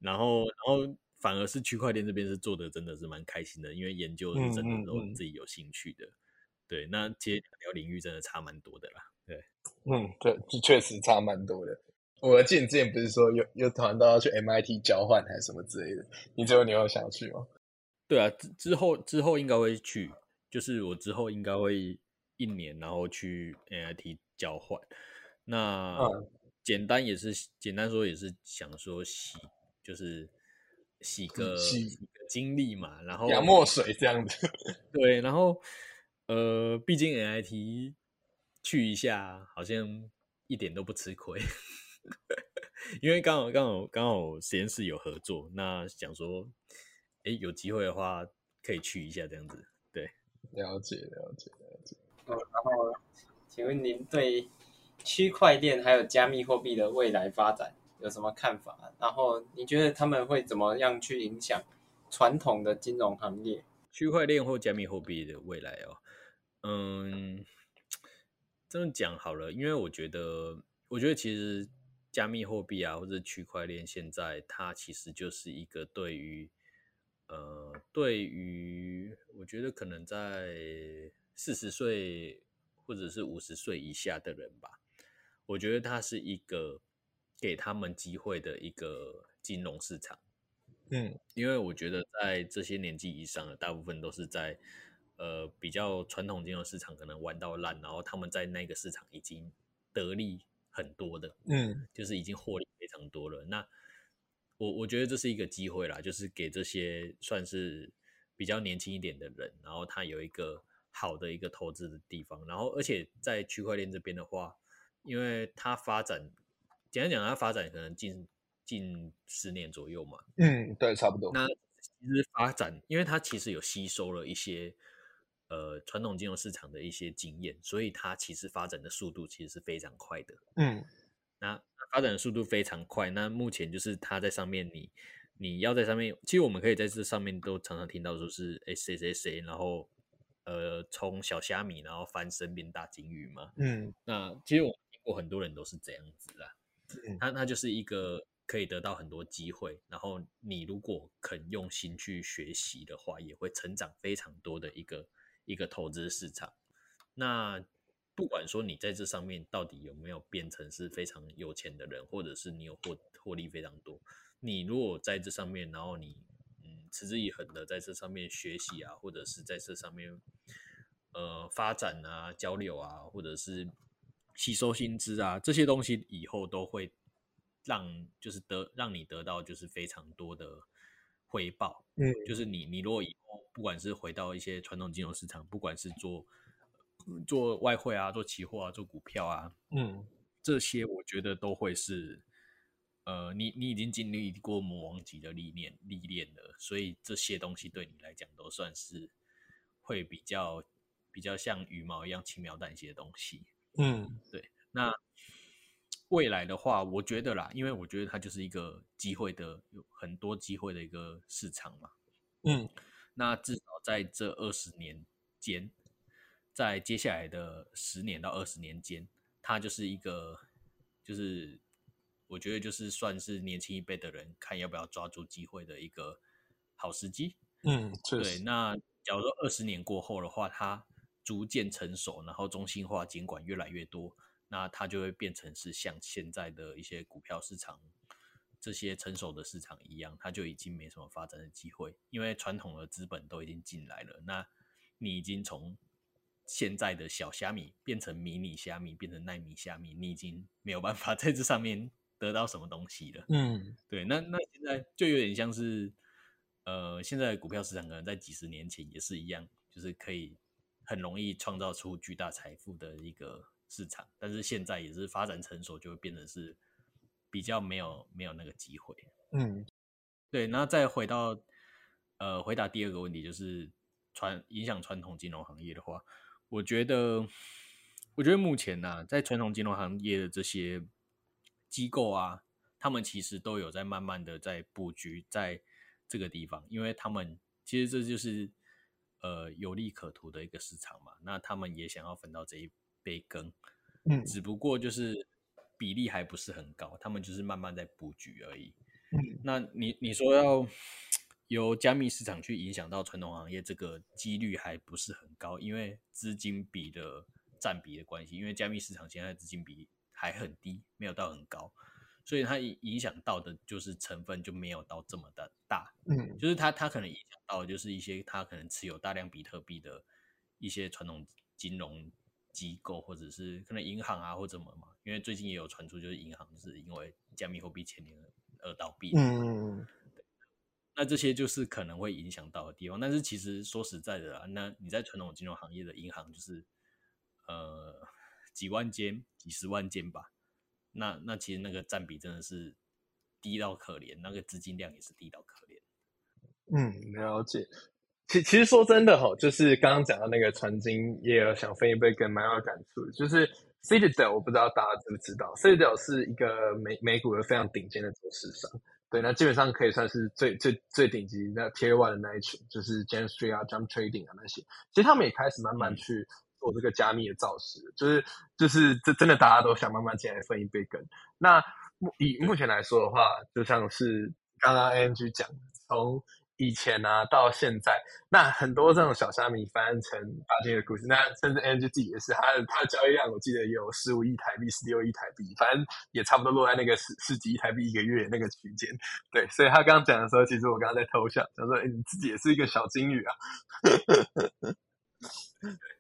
[SPEAKER 3] 然后，然后反而是区块链这边是做的真的是蛮开心的，因为研究是真的都自己有兴趣的。对，那其实两条领域真的差蛮多的啦。对，
[SPEAKER 1] 嗯，对，确实差蛮多的。我记得你之前不是说有有团到要去 MIT 交换还是什么之类的？你最后你有想去吗？
[SPEAKER 3] 对啊，之之后之后应该会去，就是我之后应该会一年，然后去 MIT 交换。那简单也是简单说也是想说洗。就是洗个洗个经历嘛，然后
[SPEAKER 1] 洋墨水这样子。
[SPEAKER 3] 对，然后呃，毕竟 NIT 去一下，好像一点都不吃亏，因为刚好刚好刚好实验室有合作，那想说，哎，有机会的话可以去一下这样子。对，
[SPEAKER 1] 了解了解了解。
[SPEAKER 2] 嗯，然后请问您对区块链还有加密货币的未来发展？有什么看法？然后你觉得他们会怎么样去影响传统的金融行业？
[SPEAKER 3] 区块链或加密货币的未来哦，嗯，这么讲好了，因为我觉得，我觉得其实加密货币啊，或者区块链，现在它其实就是一个对于，呃，对于我觉得可能在四十岁或者是五十岁以下的人吧，我觉得它是一个。给他们机会的一个金融市场，
[SPEAKER 1] 嗯，
[SPEAKER 3] 因为我觉得在这些年纪以上的大部分都是在呃比较传统金融市场可能玩到烂，然后他们在那个市场已经得利很多的，
[SPEAKER 1] 嗯，
[SPEAKER 3] 就是已经获利非常多了。那我我觉得这是一个机会啦，就是给这些算是比较年轻一点的人，然后他有一个好的一个投资的地方，然后而且在区块链这边的话，因为它发展。简单讲，它发展可能近近十年左右嘛。
[SPEAKER 1] 嗯，对，差不多。
[SPEAKER 3] 那其实发展，因为它其实有吸收了一些呃传统金融市场的一些经验，所以它其实发展的速度其实是非常快的。
[SPEAKER 1] 嗯，
[SPEAKER 3] 那发展的速度非常快。那目前就是它在上面，你你要在上面，其实我们可以在这上面都常常听到说是哎谁谁谁，然后呃从小虾米然后翻身变大金鱼嘛。
[SPEAKER 1] 嗯，
[SPEAKER 3] 那其实我听过很多人都是这样子啦。它它就是一个可以得到很多机会，然后你如果肯用心去学习的话，也会成长非常多的一个一个投资市场。那不管说你在这上面到底有没有变成是非常有钱的人，或者是你有获获利非常多，你如果在这上面，然后你嗯持之以恒的在这上面学习啊，或者是在这上面呃发展啊、交流啊，或者是。吸收薪资啊，这些东西以后都会让就是得让你得到就是非常多的回报。
[SPEAKER 1] 嗯，
[SPEAKER 3] 就是你你如果以后不管是回到一些传统金融市场，不管是做做外汇啊、做期货啊、做股票啊，
[SPEAKER 1] 嗯，
[SPEAKER 3] 这些我觉得都会是呃，你你已经经历过魔王级的历练历练了，所以这些东西对你来讲都算是会比较比较像羽毛一样轻描淡写的东西。
[SPEAKER 1] 嗯
[SPEAKER 3] 对，那未来的话，我觉得啦，因为我觉得它就是一个机会的，有很多机会的一个市场嘛。
[SPEAKER 1] 嗯
[SPEAKER 3] 那至少在这二十年间，在接下来的十年到二十年间，它就是一个，就是我觉得就是算是年轻一辈的人看要不要抓住机会的一个好时机。
[SPEAKER 1] 嗯，
[SPEAKER 3] 对，那假如说二十年过后的话，它逐渐成熟，然后中心化监管越来越多，那它就会变成是像现在的一些股票市场这些成熟的市场一样，它就已经没什么发展的机会，因为传统的资本都已经进来了，那你已经从现在的小虾米变成迷你虾米，变成奈米虾米，你已经没有办法在这上面得到什么东西了。
[SPEAKER 1] 嗯
[SPEAKER 3] 对，那那现在就有点像是，呃，现在的股票市场可能在几十年前也是一样，就是可以很容易创造出巨大财富的一个市场，但是现在也是发展成熟，就会变得是比较没有没有那个机会。
[SPEAKER 1] 嗯
[SPEAKER 3] 对，那再回到呃回答第二个问题，就是传影响传统金融行业的话，我觉得我觉得目前呢、在传统金融行业的这些机构啊，他们其实都有在慢慢的在布局在这个地方，因为他们其实这就是呃有利可图的一个市场嘛，那他们也想要分到这一杯羹，
[SPEAKER 1] 嗯
[SPEAKER 3] 只不过就是比例还不是很高，他们就是慢慢在布局而已。
[SPEAKER 1] 嗯
[SPEAKER 3] 那你你说要由加密市场去影响到传统行业，这个几率还不是很高，因为资金比的占比的关系，因为加密市场现在资金比还很低，没有到很高，所以它影影响到的就是成分就没有到这么的大，
[SPEAKER 1] 嗯。
[SPEAKER 3] 就是它它可能影响到的就是一些它可能持有大量比特币的一些传统金融机构，或者是可能银行啊或者什么嘛，因为最近也有传出就是银行就是因为加密货币牵连而倒闭
[SPEAKER 1] 嗯。
[SPEAKER 3] 那这些就是可能会影响到的地方。但是其实说实在的啊，那你在传统金融行业的银行就是呃几万间、几十万间吧，那那其实那个占比真的是低到可怜，那个资金量也是低到可怜。
[SPEAKER 1] 嗯，了解。其其实说真的哈，就是刚刚讲到那个传经，也有想分一杯羹，蛮有感触。就是 Citadel，我不知道大家知不知道，Citadel 是一个美美股的非常顶尖的做市商。对，那基本上可以算是最最最顶级的 Tier One 的那一群，就是 Jam Street 啊、Jump Trading 啊那些。其实他们也开始慢慢
[SPEAKER 3] 嗯
[SPEAKER 1] 去做这个加密的造势，就是就是这真的大家都想慢慢进来分一杯羹。那目以目前来说的话，就像是刚刚 ANG 讲的，从以前啊到现在，那很多这种小虾米翻成大金的故事，那甚至 ANG 自己也是，他的他的交易量我记得也有十五亿台币、十六亿台币，反正也差不多落在那个十十几亿台币一个月那个区间。对，所以他刚刚讲的时候，其实我刚刚在偷笑，想说、诶你自己也是一个小金鱼啊。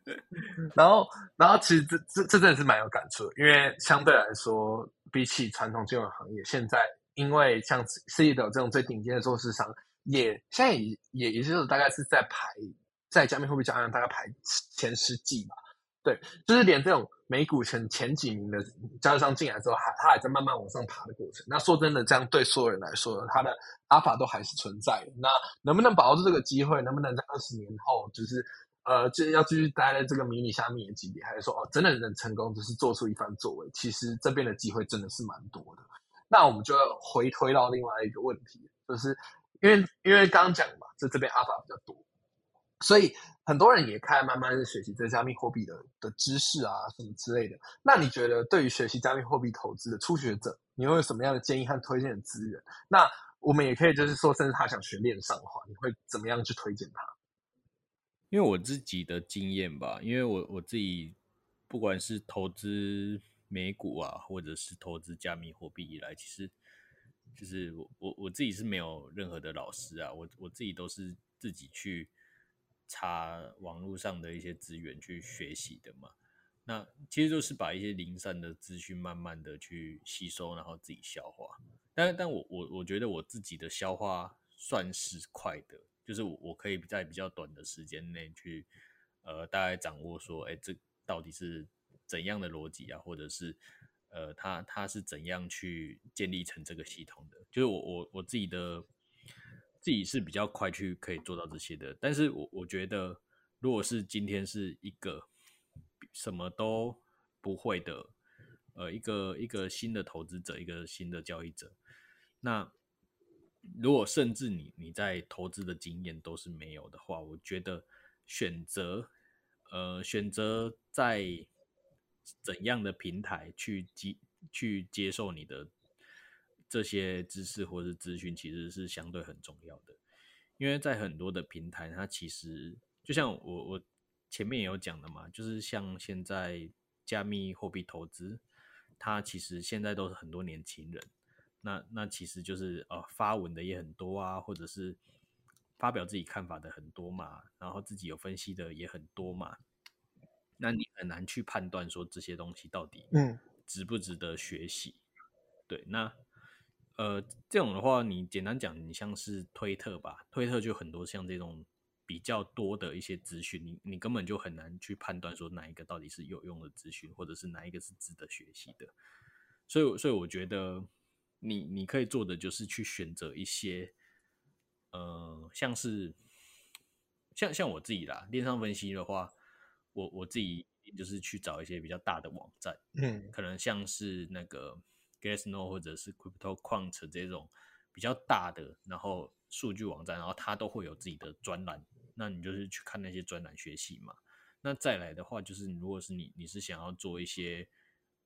[SPEAKER 1] 然后，然后其实这这这真的是蛮有感触的，因为相对来说，比起传统金融行业，现在因为像 C 的这种最顶尖的做市商，也现在也也也就是大概是在排在加密货币交易量大概排前十几吧。对，就是连这种美股前前几名的交易商进来之后，还它还在慢慢往上爬的过程。那说真的，这样对所有人来说，它的阿法都还是存在的。那能不能把握住这个机会？能不能在二十年后，就是呃，就要继续待在这个迷你下面的级别，还是说哦，真的能成功，就是做出一番作为？其实这边的机会真的是蛮多的。那我们就要回推到另外一个问题，就是因为因为刚讲嘛，这这边阿法比较多，所以很多人也开始慢慢的学习这加密货币的的知识啊，什么之类的。那你觉得对于学习加密货币投资的初学者，你会有什么样的建议和推荐的资源？那我们也可以就是说，甚至他想学链上的话，你会怎么样去推荐他？
[SPEAKER 3] 因为我自己的经验吧，因为我我自己不管是投资美股啊，或者是投资加密货币以来，其实就是我我我自己是没有任何的老师啊，我我自己都是自己去查网络上的一些资源去学习的嘛。那其实就是把一些零散的资讯慢慢的去吸收，然后自己消化。但但我我我觉得我自己的消化算是快的，就是我我可以在比较短的时间内去呃大概掌握说，哎，这到底是怎样的逻辑啊，或者是呃，他他是怎样去建立成这个系统的？就是我我我自己的自己是比较快去可以做到这些的，但是我我觉得，如果是今天是一个什么都不会的，呃，一个一个新的投资者，一个新的交易者，那如果甚至你你在投资的经验都是没有的话，我觉得选择呃选择在怎样的平台去接去接受你的这些知识或者资讯，其实是相对很重要的。因为在很多的平台，它其实就像我我前面也有讲的嘛，就是像现在加密货币投资，它其实现在都是很多年轻人。那那其实就是呃发文的也很多啊，或者是发表自己看法的很多嘛，然后自己有分析的也很多嘛。那你很难去判断说这些东西到底
[SPEAKER 1] 嗯
[SPEAKER 3] 值不值得学习。对，那呃这种的话，你简单讲，你像是推特吧，推特就很多像这种比较多的一些资讯，你你根本就很难去判断说哪一个到底是有用的资讯，或者是哪一个是值得学习的。所以，所以我觉得。你你可以做的就是去选择一些，呃，像是像像我自己啦，链上分析的话，我我自己就是去找一些比较大的网站，
[SPEAKER 1] 嗯
[SPEAKER 3] 可能像是那个 Glassnode 或者是 CryptoQuant 这种比较大的，然后数据网站，然后它都会有自己的专栏，那你就是去看那些专栏学习嘛。那再来的话，就是如果是你你是想要做一些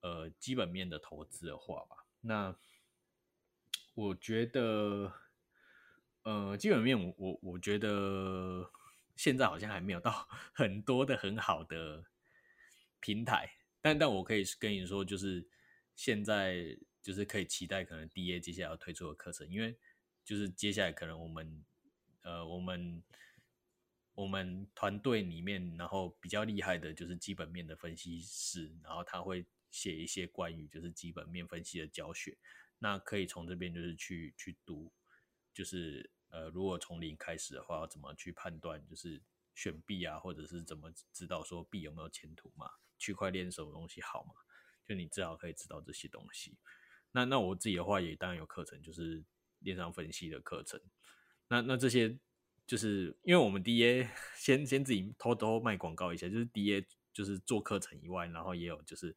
[SPEAKER 3] 呃基本面的投资的话吧，那我觉得，呃，基本面我我我觉得现在好像还没有到 很多的很好的平台，但但我可以跟你说，就是现在就是可以期待可能 DA 接下来要推出的课程，因为就是接下来可能我们呃我们我们团队里面，然后比较厉害的就是基本面的分析师，然后他会写一些关于就是基本面分析的教学。那可以从这边就是去去读，就是呃，如果从零开始的话，怎么去判断就是选币啊，或者是怎么知道说币有没有前途嘛？区块链什么东西好嘛？就你至少可以知道这些东西。那那我自己的话也当然有课程，就是链上分析的课程。那那这些就是因为我们 DA 先先自己偷偷卖广告一下，就是 DA 就是做课程以外，然后也有就是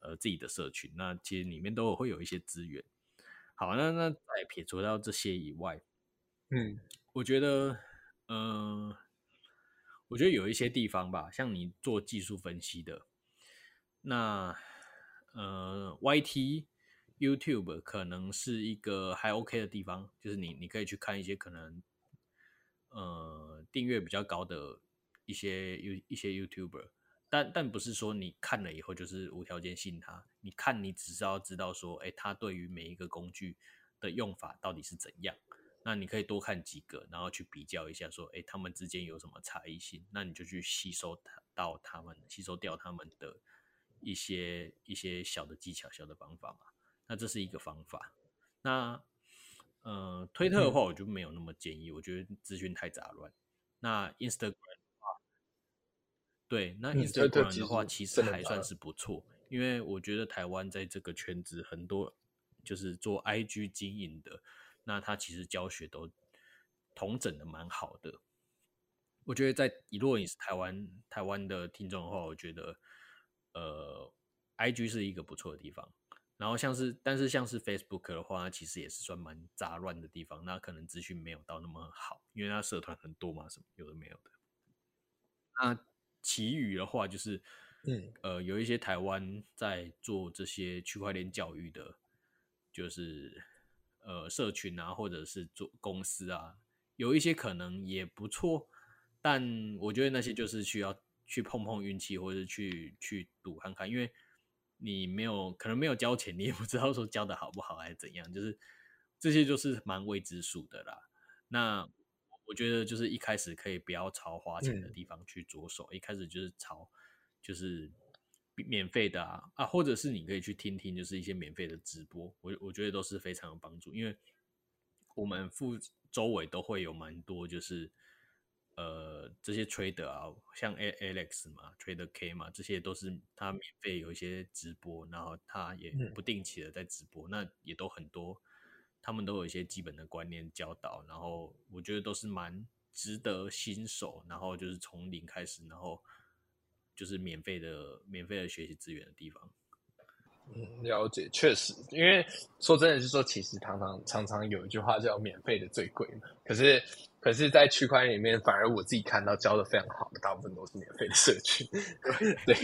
[SPEAKER 3] 呃自己的社群，那其实里面都有会有一些资源。好，那那再撇除掉这些以外，
[SPEAKER 1] 嗯，
[SPEAKER 3] 我觉得，呃，我觉得有一些地方吧，像你做技术分析的，那呃，YT、YouTube 可能是一个还 OK 的地方，就是你你可以去看一些可能呃订阅比较高的一些 You 一些 YouTuber。但但不是说你看了以后就是无条件信他，你看你只是要知道说，哎，他对于每一个工具的用法到底是怎样。那你可以多看几个，然后去比较一下，说，哎，他们之间有什么差异性？那你就去吸收到他们，吸收掉他们的一些一些小的技巧、小的方法嘛。那这是一个方法。那呃，推特的话，我就没有那么建议，我觉得资讯太杂乱。那 Instagram。对，那 Instagram 的话，其实还算是不错，因为我觉得台湾在这个圈子很多就是做 IG 经营的，那他其实教学都同整的蛮好的。我觉得在如果你是台湾台湾的听众的话，我觉得呃 IG 是一个不错的地方。然后像是但是像是 Facebook 的话，其实也是算蛮杂乱的地方，那可能资讯没有到那么好，因为它社团很多嘛，什么有的没有的。那其余的话就是，
[SPEAKER 1] 嗯，
[SPEAKER 3] 呃，有一些台湾在做这些区块链教育的，就是呃社群啊，或者是做公司啊，有一些可能也不错，但我觉得那些就是需要去碰碰运气，或者去去赌看看，因为你没有可能没有交钱，你也不知道说交的好不好还是怎样，就是这些就是蛮未知数的啦。那。我觉得就是一开始可以不要朝花钱的地方去着手，一开始就是朝就是免费的啊啊，或者是你可以去听听，就是一些免费的直播，我我觉得都是非常有帮助，因为我们附周围都会有蛮多就是呃这些 trader 啊，像 A Alex 嘛，trader K 嘛，这些都是他免费有一些直播，然后他也
[SPEAKER 1] 嗯。
[SPEAKER 3] 不定期的在直播，那也都很多，他们都有一些基本的观念教导，然后我觉得都是蛮值得新手，然后就是从零开始，然后就是免费的免费的学习资源的地方。
[SPEAKER 1] 嗯，了解，确实，因为说真的是说，其实常常常常有一句话叫“免费的最贵”嘛。可是，可是在区块链里面，反而我自己看到教的非常好的，大部分都是免费的社群。对，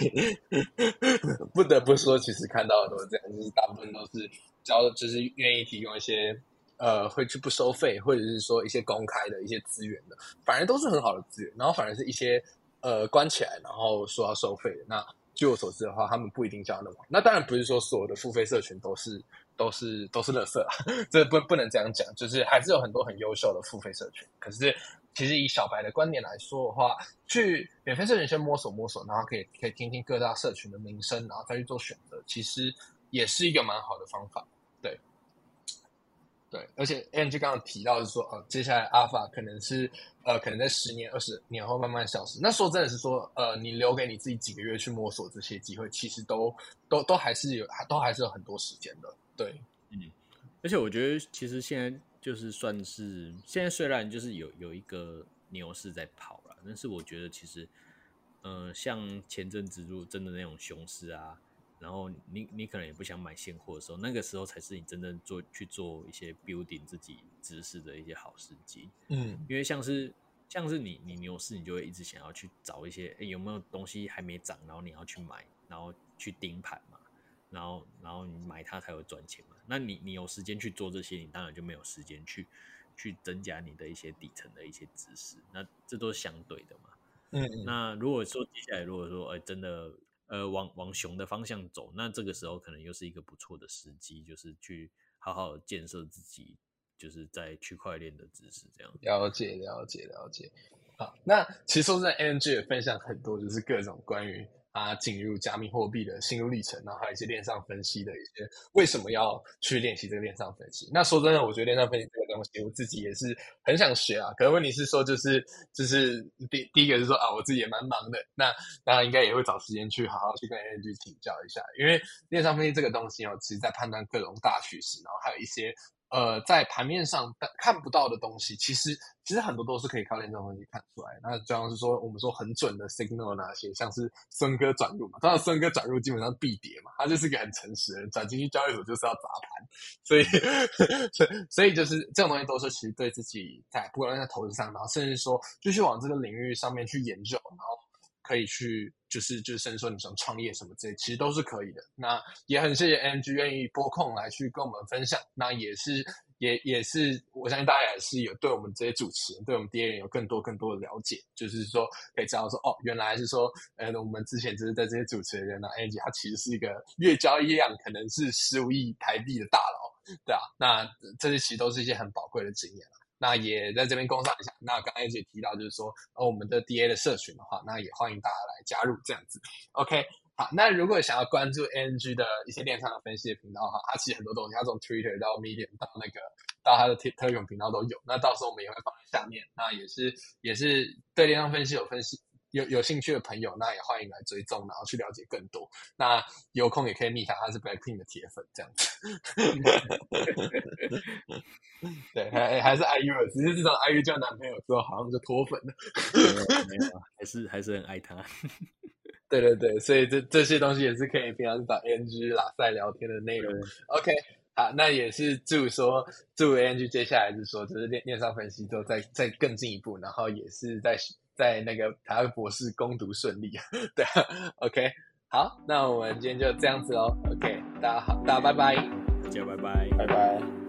[SPEAKER 1] 不得不说，其实看到的都是这样，就是大部分都是教的，就是愿意提供一些呃，会去不收费，或者是说一些公开的一些资源的，反而都是很好的资源。然后反而是一些呃关起来，然后说要收费的那。据我所知的话，他们不一定叫那么。那当然不是说所有的付费社群都是都是都是垃圾啊，这不不能这样讲。就是还是有很多很优秀的付费社群。可是其实以小白的观点来说的话，去免费社群先摸索摸索，然后可以可以听听各大社群的名声，然后再去做选择，其实也是一个蛮好的方法。对，对，而且 ng 刚刚提到是说，呃，接下来 Alpha 可能是呃，可能在十年、二十年后慢慢消失。那说真的是说，呃，你留给你自己几个月去摸索这些机会，其实都都都还是有，都还是有很多时间的。对，
[SPEAKER 3] 嗯，而且我觉得其实现在就是算是现在虽然就是有有一个牛市在跑了，但是我觉得其实，呃，像前阵子如果真的那种熊市啊，然后你你可能也不想买现货的时候，那个时候才是你真正做去做一些 building 自己知识的一些好时机。
[SPEAKER 1] 嗯
[SPEAKER 3] 因为像是像是你你牛市，你就会一直想要去找一些诶有没有东西还没涨，然后你要去买，然后去盯盘嘛，然后然后你买它才有赚钱嘛。那你你有时间去做这些，你当然就没有时间去去增加你的一些底层的一些知识，那这都是相对的嘛。
[SPEAKER 1] 嗯嗯，
[SPEAKER 3] 那如果说接下来如果说呃真的呃往往熊的方向走，那这个时候可能又是一个不错的时机，就是去好好建设自己，就是在区块链的知识这样。
[SPEAKER 1] 了解了解了解。好，那其实说真的，NG 也分享很多，就是各种关于他进入加密货币的心路历程，然后还有一些链上分析的一些为什么要去练习这个链上分析。那说真的，我觉得链上分析这个东西，我自己也是很想学啊。可是问题是说，就是就是第第一个是说啊，我自己也蛮忙的，那当然应该也会找时间去好好去跟 AI 去请教一下，因为电商分析这个东西哦，其实在判断各种大趋势，然后还有一些呃，在盘面上看不到的东西，其实其实很多都是可以靠链上分析看出来。那就像是说，我们说很准的 signal 那些，像是孙哥转入嘛，当然孙哥转入基本上必跌嘛，他就是一个很诚实的人，转进去交易所就是要砸盘，所以 所以所以就是这种东西都是其实对自己在不管在投资上，然后甚至说继续往这个领域上面去研究，然后。可以去，就是就是，甚至说你想创业什么之类，其实都是可以的。那也很谢谢 NG 愿意拨空来去跟我们分享。那也是，也也是，我相信大家也是有对我们这些主持人，对我们 DA 人有更多更多的了解，就是说可以知道说，哦，原来是说，呃，我们之前就是在这些主持人呢，NG 他其实是一个月交易量可能是十五亿台币的大佬，对啊。那这些其实都是一些很宝贵的经验啊。那也在这边工商一下。那刚才也提到，就是说，呃，我们的 DA 的社群的话，那也欢迎大家来加入这样子。OK，好，那如果想要关注 NG 的一些电商的分析的频道哈，它其实很多东西，它从 Twitter 到 Medium 到那个到它的 Telegram 频道都有。那到时候我们也会放在下面。那也是也是对电商分析有分析。有有兴趣的朋友，那也欢迎来追踪，然后去了解更多。那有空也可以密他，他是 Blackpink 的铁粉，这样子。对，还还是 IU 的，只是自从 IU 交男朋友之后，好像就脱粉了。
[SPEAKER 3] 没有，还是还是很爱他。
[SPEAKER 1] 对对对，所以这这些东西也是可以平常找 NG 拉塞聊天的内容。OK，好，那也是祝说祝 NG 接下来是说，就是链链上分析之后再再更进一步，然后也是在在那个台湾博士攻读顺利。对，OK，好，那我们今天就这样子喽。OK，大家好，大家拜拜，
[SPEAKER 3] 大家拜拜，
[SPEAKER 2] 拜拜。